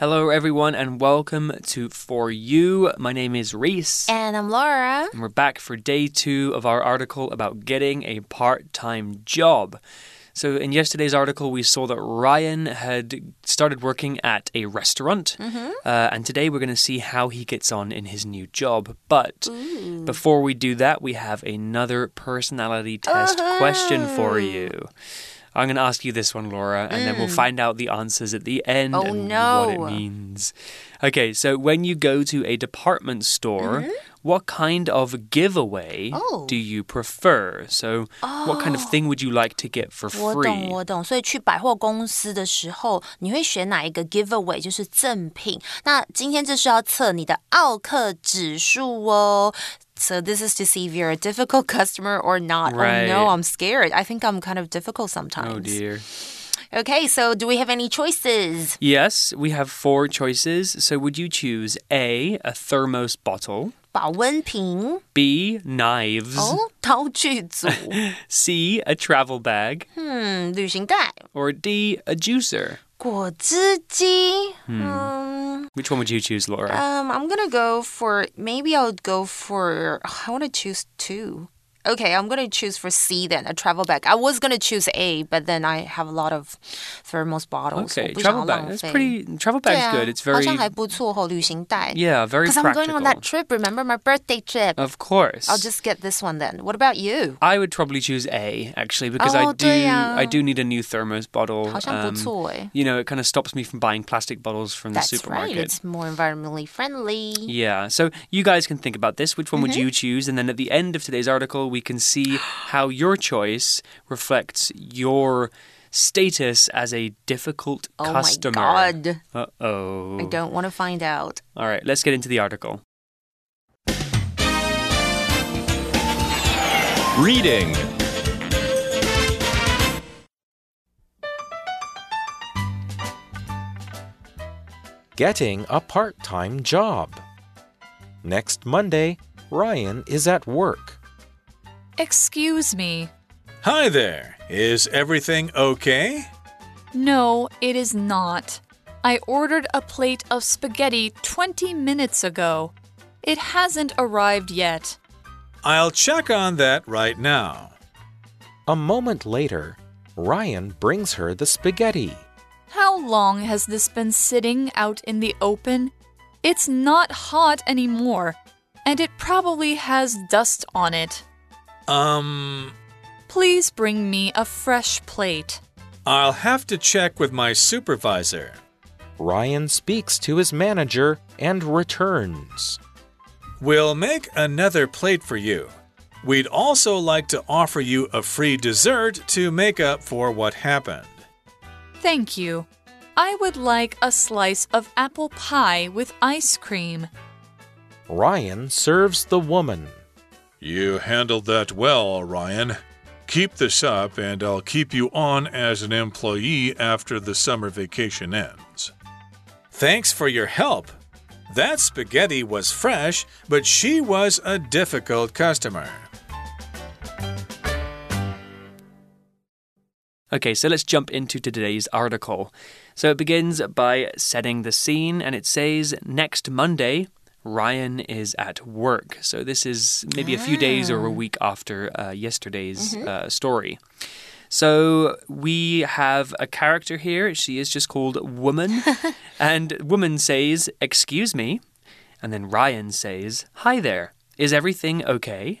Hello, everyone, and welcome to For You. My name is Reese. And I'm Laura. And we're back for day two of our article about getting a part time job. So, in yesterday's article, we saw that Ryan had started working at a restaurant. Mm -hmm. uh, and today we're going to see how he gets on in his new job. But Ooh. before we do that, we have another personality test uh -huh. question for you. I'm going to ask you this one, Laura, and mm. then we'll hmm. find out the answers at the end oh, and no. what it means. Okay, so when you go to a department store, mm -hmm. what kind of giveaway oh. do you prefer? So, oh. what kind of thing oh. would you like to get for free? 我懂，我懂。所以去百货公司的时候，你会选哪一个 giveaway？就是赠品。那今天这是要测你的奥客指数哦。so this is to see if you're a difficult customer or not. Right. Oh no, I'm scared. I think I'm kind of difficult sometimes. Oh dear. Okay, so do we have any choices? Yes, we have four choices. So would you choose A, a thermos bottle? 保温瓶 B, knives. 哦，刀具组 C, a travel bag. 嗯，旅行袋 Or D, a juicer. 果汁机 Hmm. Which one would you choose, Laura? Um, I'm gonna go for maybe I'll go for I want to choose two. Okay, I'm gonna choose for C then, a travel bag. I was gonna choose A, but then I have a lot of thermos bottles. Okay, travel bag. That's pretty. Travel bag's good. It's very. Yeah, very Because I'm going on that trip. Remember my birthday trip. Of course. I'll just get this one then. What about you? I would probably choose A actually because oh, I do. I do need a new thermos bottle. Um, you know, it kind of stops me from buying plastic bottles from That's the supermarket. Right. It's more environmentally friendly. Yeah. So you guys can think about this. Which one mm -hmm. would mm-hmm. you choose? And then at the end of today's article we can see how your choice reflects your status as a difficult oh customer. Oh my god. Uh oh. I don't want to find out. All right, let's get into the article. Reading Getting a part time job. Next Monday, Ryan is at work. Excuse me. Hi there. Is everything okay? No, it is not. I ordered a plate of spaghetti 20 minutes ago. It hasn't arrived yet. I'll check on that right now. A moment later, Ryan brings her the spaghetti. How long has this been sitting out in the open? It's not hot anymore, and it probably has dust on it. Um. Please bring me a fresh plate. I'll have to check with my supervisor. Ryan speaks to his manager and returns. We'll make another plate for you. We'd also like to offer you a free dessert to make up for what happened. Thank you. I would like a slice of apple pie with ice cream. Ryan serves the woman. You handled that well, Ryan. Keep this up, and I'll keep you on as an employee after the summer vacation ends. Thanks for your help. That spaghetti was fresh, but she was a difficult customer. Okay, so let's jump into today's article. So it begins by setting the scene, and it says next Monday, Ryan is at work. So this is maybe a few days or a ah. week after uh, yesterday's mm -hmm. uh, story. So we have a character here. She is just called Woman. and Woman says, Excuse me. And then Ryan says, Hi there. Is everything okay?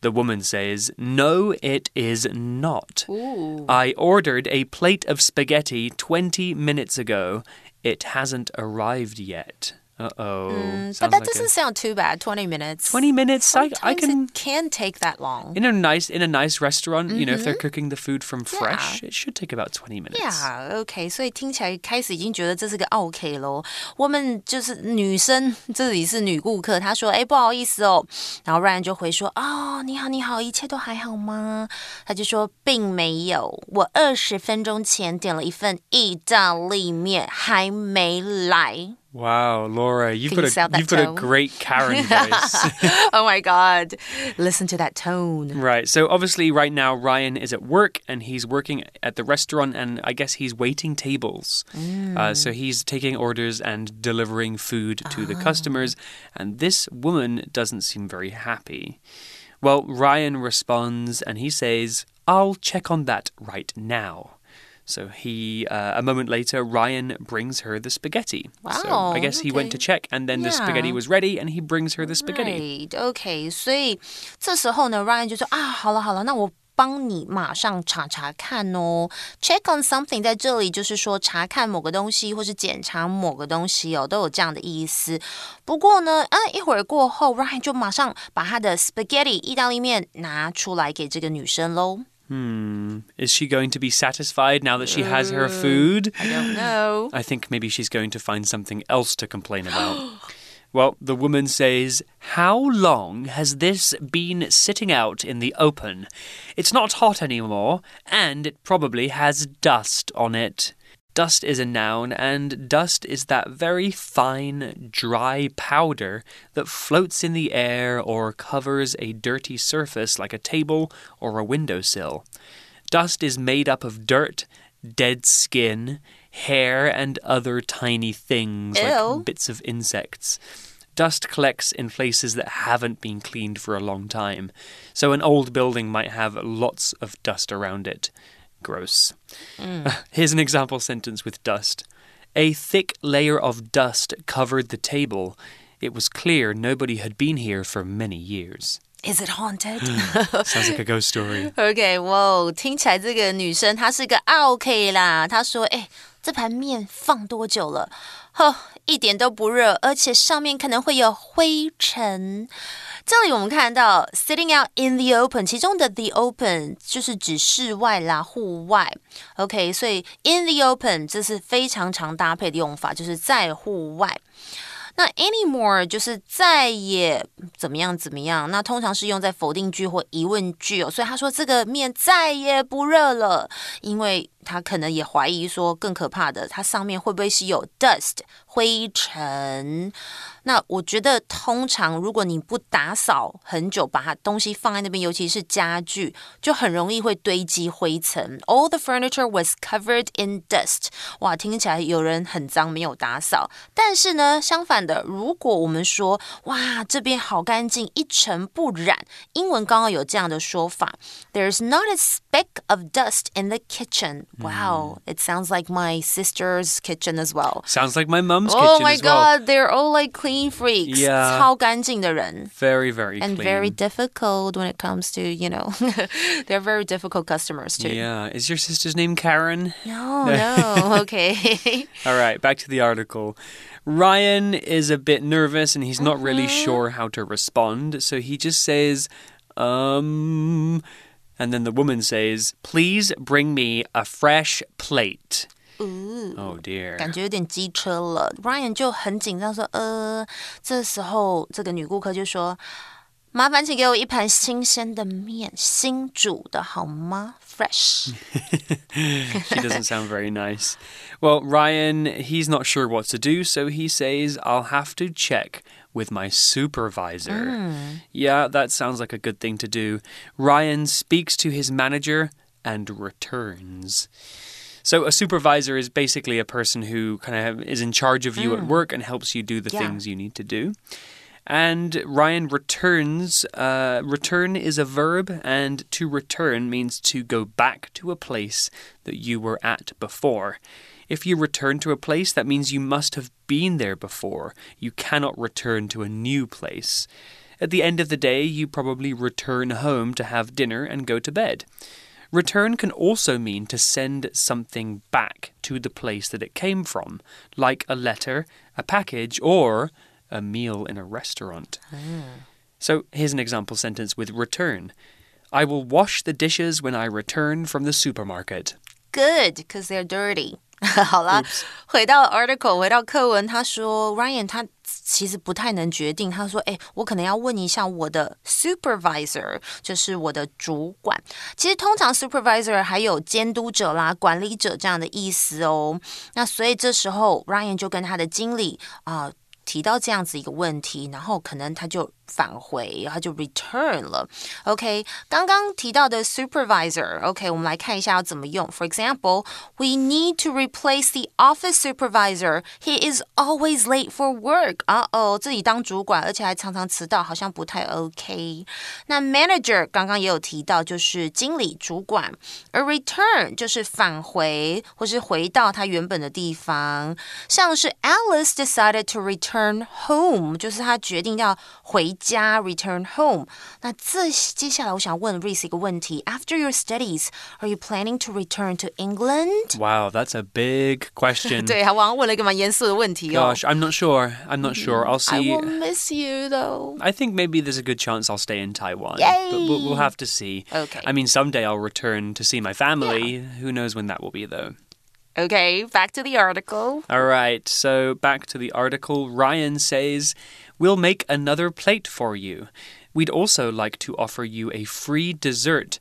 The woman says, No, it is not. Ooh. I ordered a plate of spaghetti 20 minutes ago. It hasn't arrived yet. Uh oh. Mm, but that like doesn't a... sound too bad. Twenty minutes. Twenty minutes. Sometimes I, I can. It can take that long. In a nice in a nice restaurant, mm -hmm. you know, if they're mm-hmm. cooking the food from fresh, yeah. it should take about twenty minutes. Yeah. Okay. 所以听起来开始已经觉得这是个 OK 咯。我们就是女生，这里是女顾客，她说：“哎，不好意思哦。”然后 Ryan 就回说：“哦，你好，你好，一切都还好吗？”他就说：“并没有，我二十分钟前点了一份意大利面，还没来。” Wow, Laura, you've Can got sound a you've got a great Karen voice. oh my god. Listen to that tone. right. So obviously right now Ryan is at work and he's working at the restaurant and I guess he's waiting tables. Uh, so he's taking orders and delivering food to the customers and this woman doesn't seem very happy. Well, Ryan responds and he says, "I'll check on that right now." So he, uh, a moment later, Ryan brings her the spaghetti. so Wow, I guess he went to okay. check, and then the spaghetti Yeah. was ready, and he brings her the spaghetti. Right, OK，所以这时候呢，Ryan 就说啊，好了好了，那我帮你马上查查看哦。Check on something 在这里就是说查看某个东西，或是检查某个东西哦，都有这样的意思。不过呢，啊，一会儿过后，Ryan 就马上把他的 spaghetti 意大利面拿出来给这个女生喽。 Hmm. Is she going to be satisfied now that she has her food? I don't know. I think maybe she's going to find something else to complain about. well, the woman says, How long has this been sitting out in the open? It's not hot anymore, and it probably has dust on it. Dust is a noun, and dust is that very fine, dry powder that floats in the air or covers a dirty surface like a table or a windowsill. Dust is made up of dirt, dead skin, hair, and other tiny things Ew. like bits of insects. Dust collects in places that haven't been cleaned for a long time, so an old building might have lots of dust around it. Gross. Here's an example sentence with dust. A thick layer of dust covered the table. It was clear nobody had been here for many years. Is it haunted? Sounds like a ghost story. OK，哇，听起来这个女生她是个 OK 啦。她说：“哎，这盘面放多久了？呵， 一点都不热，而且上面可能会有灰尘。”这里我们看到 sitting out in the open，其中的 the open 就是指室外啦、户外。OK，所以 in the open 这是非常常搭配的用法，就是在户外。那 anymore 就是再也怎么样怎么样，那通常是用在否定句或疑问句哦。所以他说这个面再也不热了，因为他可能也怀疑说更可怕的，它上面会不会是有 dust 灰尘？那我觉得通常如果你不打扫很久，把它东西放在那边，尤其是家具，就很容易会堆积灰尘。All the furniture was covered in dust。哇，听起来有人很脏，没有打扫。但是呢，相反的，如果我们说哇这边好干净，一尘不染，英文刚刚有这样的说法：There's not a speck of dust in the kitchen. Wow, it sounds like my sister's kitchen as well. Sounds like my mum's Oh kitchen my as well. god, they're all like clean freaks. Yeah. 超干净的人。 Very, very And clean. very difficult when it comes to, you know, they're very difficult customers too. Yeah. Is your sister's name Karen? No, no, okay. All right, back to the article. Ryan is a bit nervous and he's not really Mm-hmm. sure how to respond, so he just says, um. And then the woman says, Please bring me a fresh plate. Oh dear. 感觉有点机车了。Ryan 就很紧张说：“呃，这时候这个女顾客就说：‘麻烦请给我一盘新鲜的面，新煮的好吗？Fresh。 she doesn't sound very nice. Well, Ryan, he's not sure what to do, so he says, I'll have to check with my supervisor. Yeah, that sounds like a good thing to do. Ryan speaks to his manager and returns. So, a supervisor is basically a person who kind of is in charge of you at work and helps you do the Yeah. things you need to do. And Ryan returns. Uh, return is a verb, and to return means to go back to a place that you were at before. If you return to a place, that means you must have been there before. You cannot return to a new place. At the end of the day, you probably return home to have dinner and go to bed. Return can also mean to send something back to the place that it came from, like a letter, a package, or a meal in a restaurant. Ah. So here's an example sentence with return. I will wash the dishes when I return from the supermarket. Good, because they're dirty. 好啦，回到 article，回到课文，他说 Ryan 他其实不太能决定。他说：“哎，我可能要问一下我的 supervisor，就是我的主管。其实通常 supervisor 还有监督者啦、管理者这样的意思哦。那所以这时候 Ryan 就跟他的经理啊。”提到这样子一个问题，然后可能他就返回，然后就 return 了。OK，刚刚提到的 supervisor，OK，我们来看一下要怎么用。For example，we need to replace the office supervisor. He is always late for work. 啊哦，自己当主管，而且还常常迟到，好像不太 OK。那 manager 刚刚也有提到，就是经理、主管。而 return 就是返回或是回到他原本的地方，像是 Alice decided to return。Return home 就是他决定要回 家，return home。那这接下来我想问 Reese 一个问题：After your studies, are you planning to return to England? Wow, that's a big question. 对，他往往问了一个蛮严肃的问题哦。Gosh, I'm not sure. I'm not sure. I'll see. I will miss you though. I think maybe there's a good chance I'll stay in Taiwan. Yay! But we'll, we'll have to see. Okay. I mean, someday I'll return to see my family. Yeah. Who knows when that will be, though. Okay, back to the article. All right, so back to the article. Ryan says, We'll make another plate for you. We'd also like to offer you a free dessert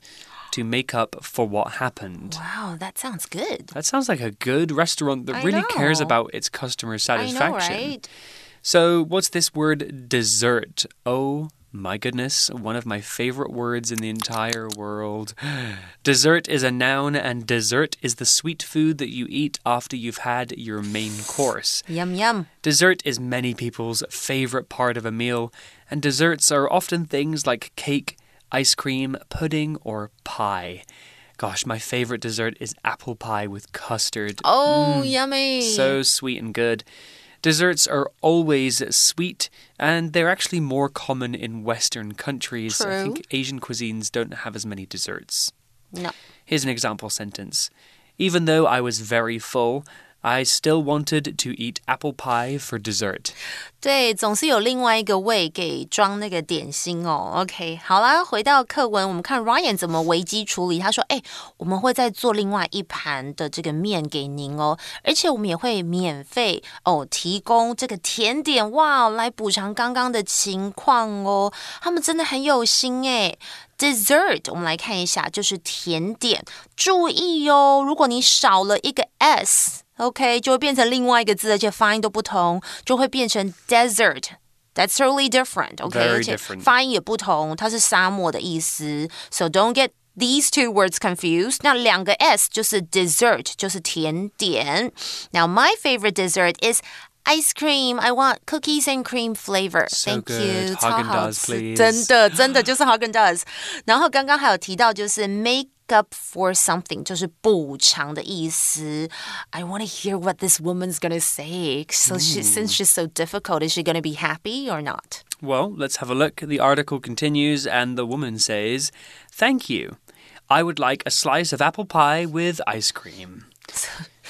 to make up for what happened. Wow, that sounds good. That sounds like a good restaurant that I really know. cares about its customer satisfaction. I know, right? So, what's this word dessert? Oh my goodness, one of my favorite words in the entire world. dessert is a noun, and dessert is the sweet food that you eat after you've had your main course. Yum, yum. Dessert is many people's favorite part of a meal, and desserts are often things like cake, ice cream, pudding, or pie. Gosh, my favorite dessert is apple pie with custard. Oh, mm, yummy. So sweet and good. Desserts are always sweet, and they're actually more common in Western countries. True. I think Asian cuisines don't have as many desserts. No. Here's an example sentence Even though I was very full, I still wanted to eat apple pie for dessert. 对，总是有另外一个胃给装那个点心哦。OK，好啦，回到课文，我们看 Ryan 怎么危机处理。他说：“哎，我们会再做另外一盘的这个面给您哦，而且我们也会免费哦提供这个甜点哇，来补偿刚刚的情况哦。他们真的很有心哎。” Dessert，我们来看一下，就是甜点。注意哟，如果你少了一个 s。 OK，就会变成另外一个字，而且发音都不同，就会变成 desert。That's totally different. OK，而且发音也不同，它是沙漠的意思。So don't get these two words confused. Now s 就是 dessert，就是甜点。Now my favorite dessert is ice cream. I want cookies and cream flavor. So Thank good. you. Häagen-Dazs, please. 真的，真的就是 Häagen-Dazs。然后刚刚还有提到就是 make up for something 就是补偿的意思。I want to hear what this woman's gonna say. So she, since she's so difficult, is she gonna be happy or not? Well, let's have a look. The article continues, and the woman says, Thank you. I would like a slice of apple pie with ice cream.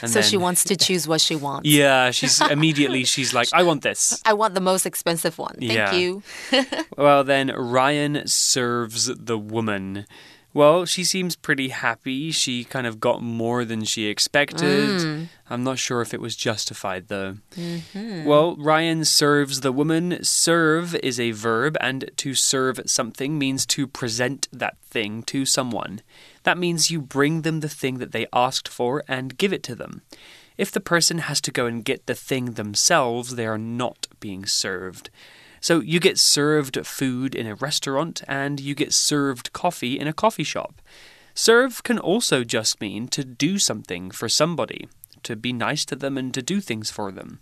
And so she then- wants to choose what she wants. Yeah, she's immediately she's like, I want this. I want the most expensive one. Thank Yeah. you. Well, then Ryan serves the woman. Well, she seems pretty happy. She kind of got more than she expected. Mm. I'm not sure if it was justified, though. Mm-hmm. Well, Ryan serves the woman. Serve is a verb, and to serve something means to present that thing to someone. That means you bring them the thing that they asked for and give it to them. If the person has to go and get the thing themselves, they are not being served. So you get served food in a restaurant and you get served coffee in a coffee shop. Serve can also just mean to do something for somebody, to be nice to them and to do things for them.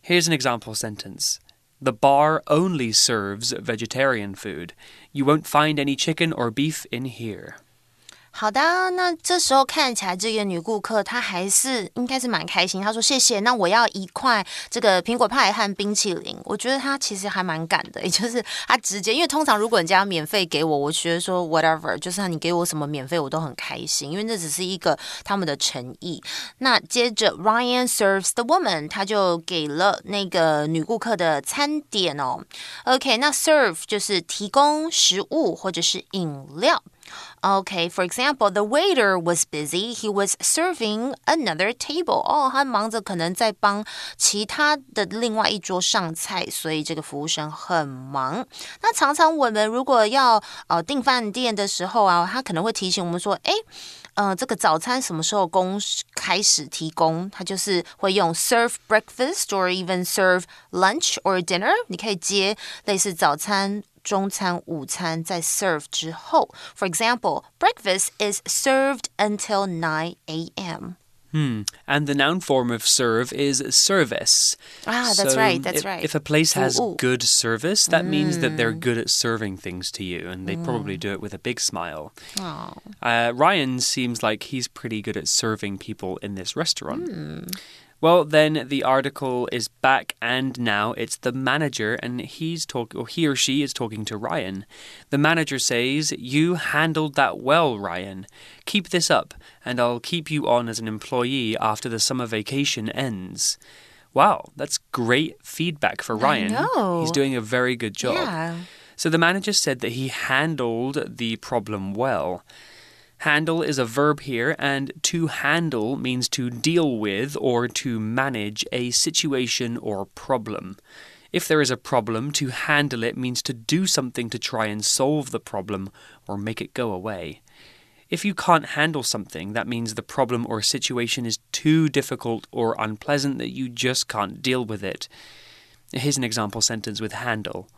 Here's an example sentence. The bar only serves vegetarian food. You won't find any chicken or beef in here. 好的，那这时候看起来这个女顾客她还是应该是蛮开心。她说：“谢谢，那我要一块这个苹果派和冰淇淋。”我觉得她其实还蛮敢的，也就是她直接，因为通常如果人家要免费给我，我觉得说 whatever，就是你给我什么免费我都很开心，因为这只是一个他们的诚意。那接着 Ryan serves the woman，他就给了那个女顾客的餐点哦。OK，那 serve 就是提供食物或者是饮料。Okay, for example, the waiter was busy. He was serving another table. 哦，他忙着可能在帮其他的另外一桌上菜，所以这个服务生很忙。那常常我们如果要呃订饭店的时候啊，他可能会提醒我们说，哎。呃，这个早餐什么时候公开始提供？它就是会用 serve breakfast or even serve lunch or dinner。你可以接类似早餐、 中餐、午餐在 serve 之后。For example, breakfast is served until 9 a.m. Hmm. And the noun form of serve is service. Ah, that's right. That's if, right. If a place has ooh, ooh. good service, that mm. means that they're Mm. good at serving things to you, and they mm. probably do it with a big smile. Oh. Uh, Ryan seems like he's pretty good at serving people in this restaurant. Mm. Well, then the article is back, and now it's the manager, and he's talking, or he or she is talking to Ryan. The manager says, "You handled that well, Ryan. Keep this up, and I'll keep you on as an employee after the summer vacation ends." Wow, that's great feedback for Ryan. He's doing a very good job. Yeah. So the manager said that he handled the problem well. Handle is a verb here, and to handle means to deal with or to manage a situation or problem. If there is a problem, to handle it means to do something to try and solve the problem or make it go away. If you can't handle something, that means the problem or situation is too difficult or unpleasant that you just can't deal with it. Here's an example sentence with handle.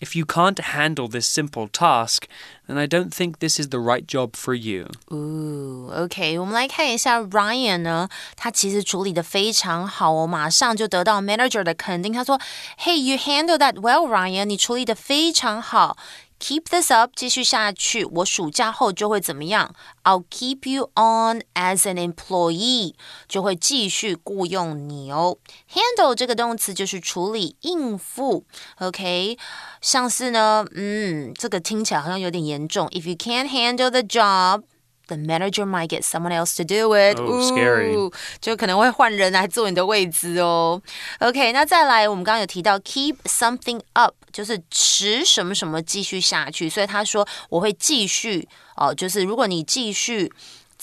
If you can't handle this simple task, then I don't think this is the right job for you. Ooh, OK，我们来看一下 Ryan 呢，他其实处理的非常好哦，马上就得到 manager 的肯定。他说：“Hey, you handle that well, Ryan，你处理的非常好。” Keep this up，继续下去。我暑假后就会怎么样？I'll keep you on as an employee，就会继续雇佣你哦。Handle 这个动词就是处理、应付。OK，像是呢，嗯，这个听起来好像有点严重。If you can't handle the job。the manager might get someone else to do it. Oh, scary. 就可能会换人来做你的位置哦。OK，那再来，我们刚刚有提到 keep something up，就是持什么什么继续下去，所以他说我会继续哦，就是如果你继续。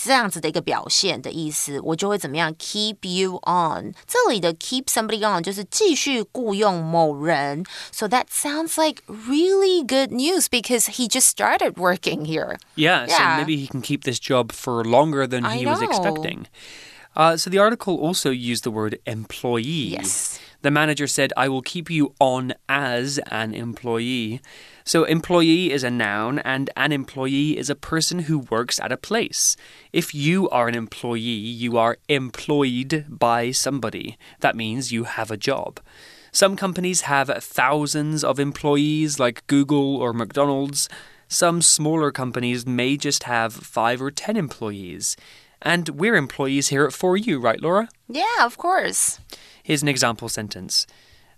这样子的一个表现的意思，我就会怎么样？Keep you on。这里的 keep somebody on 就是继续雇佣某人。So that sounds like really good news because he just started working here. Yeah, Yeah. so maybe he can keep this job for longer than I he was know. expecting. Uh, so the article also used the word employee. Yes. The manager said, I will keep you on as an employee. So, employee is a noun, and an employee is a person who works at a place. If you are an employee, you are employed by somebody. That means you have a job. Some companies have thousands of employees, like Google or McDonald's. Some smaller companies may just have five or ten employees. And we're employees here at For You, right, Laura? Yeah, of course. Here's an example sentence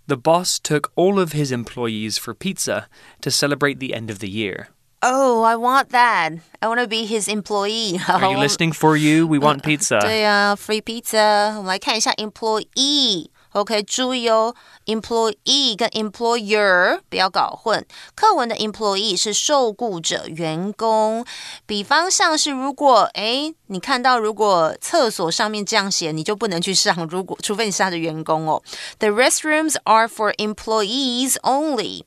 The boss took all of his employees for pizza to celebrate the end of the year. Oh, I want that. I want to be his employee. Are you listening for you? We want pizza. 对呀、f r e e pizza。我们来看一下 employee。 OK，注意哦，employee 跟 employer 不要搞混。课文的 employee 是受雇者、员工。比方像是如果诶，你看到如果厕所上面这样写，你就不能去上。如果除非你是他的员工哦。The restrooms are for employees only。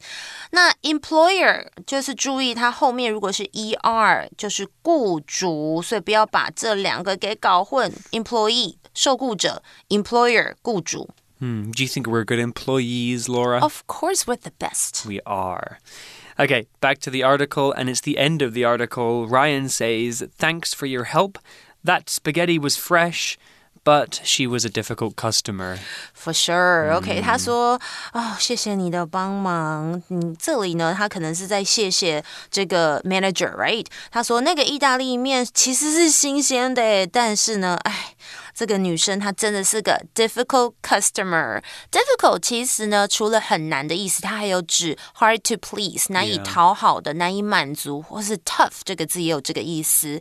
那 employer 就是注意它后面如果是 er 就是雇主，所以不要把这两个给搞混。employee 受雇者，employer 雇主。Hmm, do you think we're good employees, Laura? Of course, we're the best. We are. Okay, back to the article, and it's the end of the article. Ryan says, Thanks for your help. That spaghetti was fresh, but she was a difficult customer. For sure. OK，、他说哦，谢谢你的帮忙。嗯，这里呢，他可能是在谢谢这个 manager，right？他说那个意大利面其实是新鲜的耶，但是呢，哎。 这个女生她真的是个 difficult customer。difficult 其实呢，除了很难的意思，它还有指 hard to please，难以 Yeah. 讨好的、难以满足，或是 tough 这个字也有这个意思。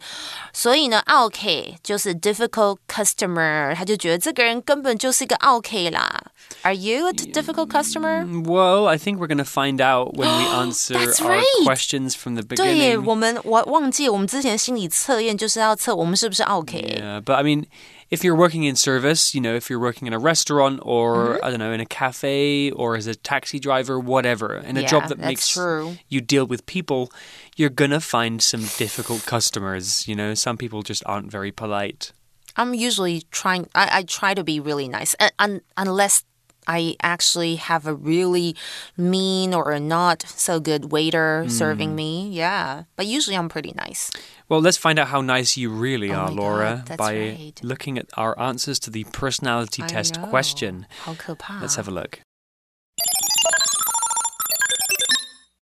所以呢，OK 就是 difficult customer，他就觉得这个人根本就是一个 OK 啦。Are you a difficult customer？ Well, I think we're going to find out when we answer That's our right. questions from the 对耶， beginning. 我们我忘记我们之前心理测验就是要测我们是不是 OK。 Yeah, but I mean, if you're working in service, you know, if you're working in a restaurant or Mm-hmm. I don't know, in a cafe or as a taxi driver, whatever, in a Yeah, job that makes true. you deal with people, you're gonna find some difficult customers. You know, some people just aren't very polite. I'm usually trying. I, I try to be really nice, un, unless I actually have a really mean or a not so good waiter mm. serving me. Yeah. But usually I'm pretty nice. Well, let's find out how nice you really oh are, Laura, God, by right. looking at our answers to the personality I test know. question. Let's have a look.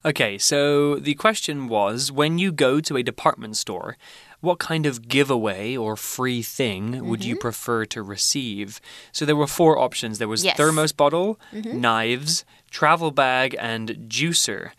Okay, so the question was when you go to a department store, what kind of giveaway or free thing would you Mm-hmm. prefer to receive? So there were four options there was Yes. Thermos bottle, knives, travel bag, and juicer.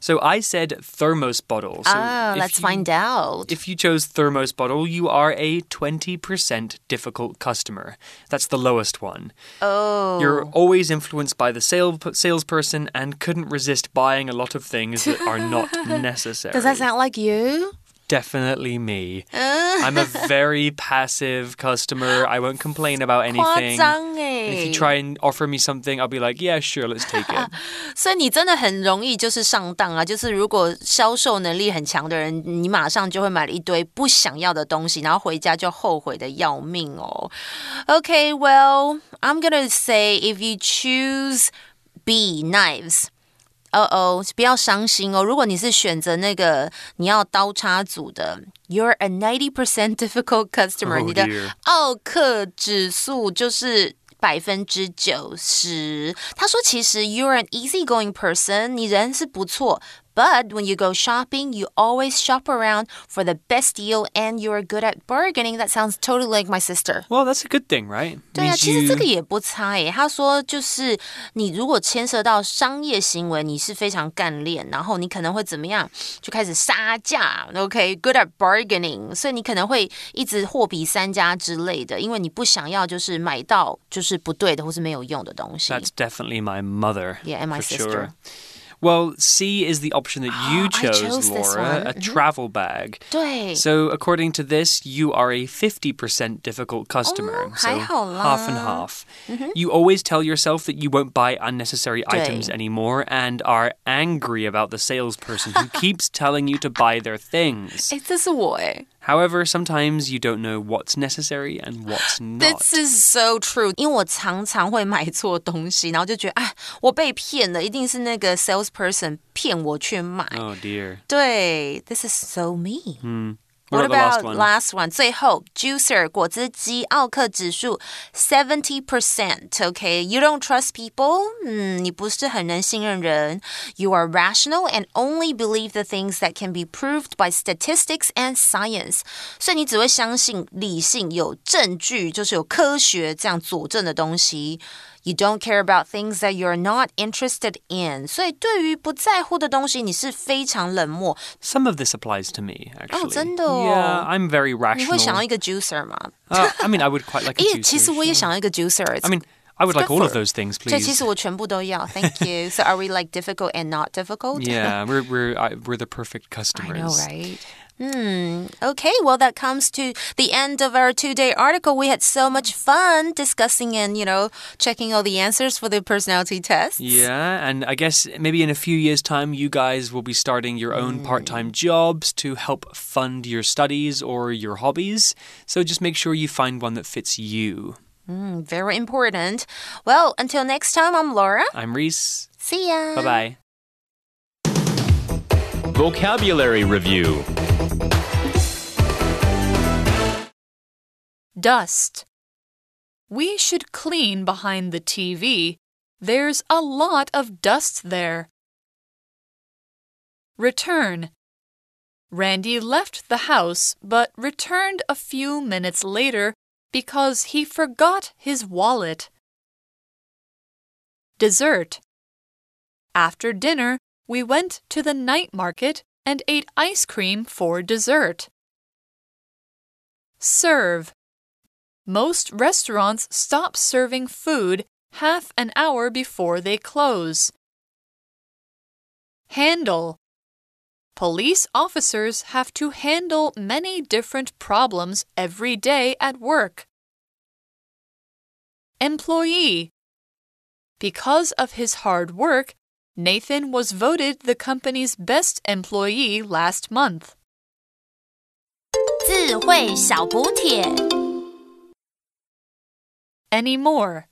So I said thermos bottle. So Ah, let's you- find out. if you chose thermos bottle, you are a 20% difficult customer. That's the lowest one. oh, You're always influenced by the sale, salesperson and couldn't resist buying a lot of things that are not necessary. does that sound like you? Definitely me. I'm a very passive customer. I won't complain about 夸 anything. 张 And if 哎 you！try and offer me something, I'll be like, yeah, sure, let's take it. 所以你真的很容易就是上当啊！就是如果销售能力很强的人，你马上就会买了一堆不想要的东西，然后回家就后悔的要命哦。Okay, well, I'm gonna say if you choose B knives. 哦哦，不要伤心哦。如果你是选择那个你要刀叉组的，You're a ninety percent difficult customer，、Oh 你的奥克指数就是百分之九十。他说，其实 You're an easygoing person，你人是不错。But when you go shopping, you always shop around for the best deal, and you're good at bargaining. That sounds totally like my sister. Well, that's a good thing, right? 对啊， Means 其实 you- 这个也不差耶。他说，就是你如果牵涉到商业行为，你是非常干练，然后你可能会怎么样，就开始杀价。OK，good、at bargaining，所以你可能会一直货比三家之类的，因为你不想要就是买到就是不对的或是没有用的东西。 That's definitely my mother. Yeah, and my for sister. Sure. Well, C is the option that you I chose, chose this Laura, one. a Mhm. travel bag. 对 So, according to this, you are a 50% difficult customer. Oh, so, 还好啦。 half and half. You always tell yourself that you won't buy unnecessary 对。 items anymore and are angry about the salesperson who keeps telling you to buy their things. 哎，这是我哎。 However, sometimes you don't know what's necessary and what's not. This is so true，因为我常常会买错东西，然后就觉得哎，我被骗了，一定是那个 salesperson 骗我去买。 Oh dear. 对，This is so me。 What, about the last one? Last one 最后 juicer 果汁机奥客指数 seventy percent. Okay, you don't trust people. You are rational and only believe the things that can be proved by statistics and science. 所以你只会相信理性有证据，就是有科学这样佐证的东西。You don't care about things that you're not interested in。所以对于不在乎的东西，你是非常冷漠。 Some of this applies to me, actually. 真的哦。 Yeah, I'm very 你会想要 rational. 一个 juicer 吗？ Uh, I mean, I would quite like a 诶， juicer. 其实我也 sure. 想要一个 juicer。 I mean, I would like all of good for- those things, 对，其 please. 实我全部都要。Thank you. So are we like difficult and not difficult? Yeah, we're we're I, we're the perfect I customers. know, right? Hmm. Okay, well, that comes to the end of our two day article. We had so much fun discussing and, you know, checking all the answers for the personality test. Yeah, and I guess maybe in a few years' time, you guys will be starting your own part Mm. time jobs to help fund your studies or your hobbies. So just make sure you find one that fits you. Hmm, very important. Well, until next time, I'm Laura. I'm Reese. See ya. Bye bye. Vocabulary Review Dust. We should clean behind the TV. There's a lot of dust there. Return. Randy left the house but returned a few minutes later because he forgot his wallet. Dessert. After dinner, we went to the night market and ate ice cream for dessert. Serve. Most restaurants stop serving food half an hour before they close. Handle. Police officers have to handle many different problems every day at work. Employee. Because of his hard work, Nathan was voted the company's best employee last month. 智慧小补帖。 Anymore.